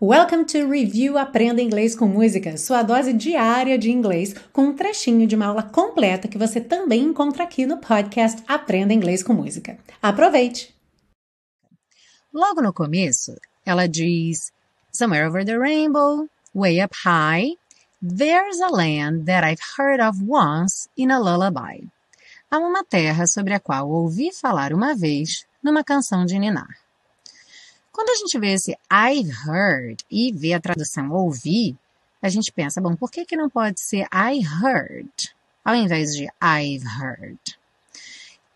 Welcome to Review Aprenda Inglês com Música, sua dose diária de inglês, com um trechinho de uma aula completa que você também encontra aqui no podcast Aprenda Inglês com Música. Aproveite! Logo no começo, ela diz: Somewhere over the rainbow, way up high, there's a land that I've heard of once in a lullaby. Há uma terra sobre a qual ouvi falar uma vez numa canção de ninar. Quando a gente vê esse I've heard e vê a tradução ouvir, a gente pensa, bom, por que, que não pode ser I heard ao invés de I've heard?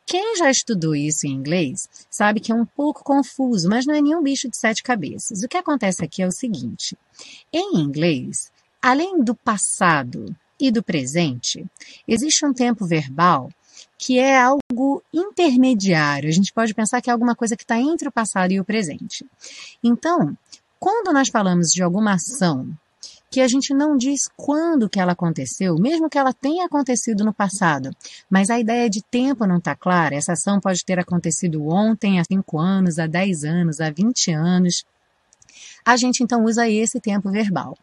Quem já estudou isso em inglês sabe que é um pouco confuso, mas não é nenhum bicho de sete cabeças. O que acontece aqui é o seguinte: em inglês, além do passado e do presente, existe um tempo verbal que é algo intermediário. A gente pode pensar que é alguma coisa que está entre o passado e o presente. Então, quando nós falamos de alguma ação que a gente não diz quando que ela aconteceu, mesmo que ela tenha acontecido no passado, mas a ideia de tempo não está clara. Essa ação pode ter acontecido ontem, há 5 anos, há 10 anos, há 20 anos. A gente então usa esse tempo verbal.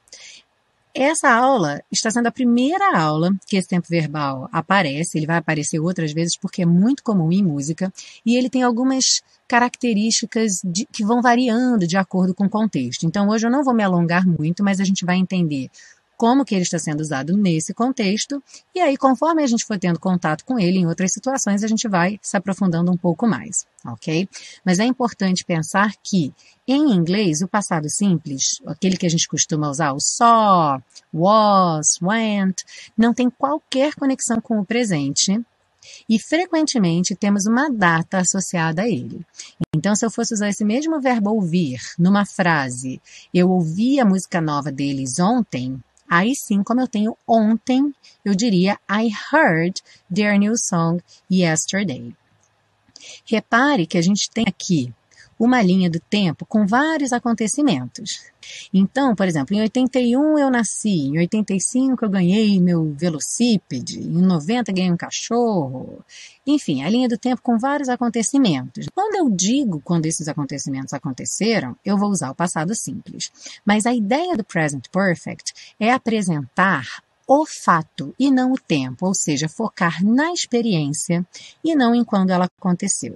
Essa aula está sendo a primeira aula que esse tempo verbal aparece. Ele vai aparecer outras vezes porque é muito comum em música e ele tem algumas características de, que vão variando de acordo com o contexto. Então, hoje eu não vou me alongar muito, mas a gente vai entender como que ele está sendo usado nesse contexto, e aí conforme a gente for tendo contato com ele em outras situações, a gente vai se aprofundando um pouco mais, ok? Mas é importante pensar que em inglês o passado simples, aquele que a gente costuma usar, o saw, was, went, não tem qualquer conexão com o presente, e frequentemente temos uma data associada a ele. Então, se eu fosse usar esse mesmo verbo ouvir numa frase, eu ouvi a música nova deles ontem, Aí sim, como eu tenho ontem, eu diria I heard their new song yesterday. Repare que a gente tem aqui uma linha do tempo com vários acontecimentos. Então, por exemplo, em 81 eu nasci, em 85 eu ganhei meu velocípede, em 90 ganhei um cachorro. Enfim, a linha do tempo com vários acontecimentos. Quando eu digo quando esses acontecimentos aconteceram, eu vou usar o passado simples. Mas a ideia do present perfect é apresentar o fato e não o tempo, ou seja, focar na experiência e não em quando ela aconteceu.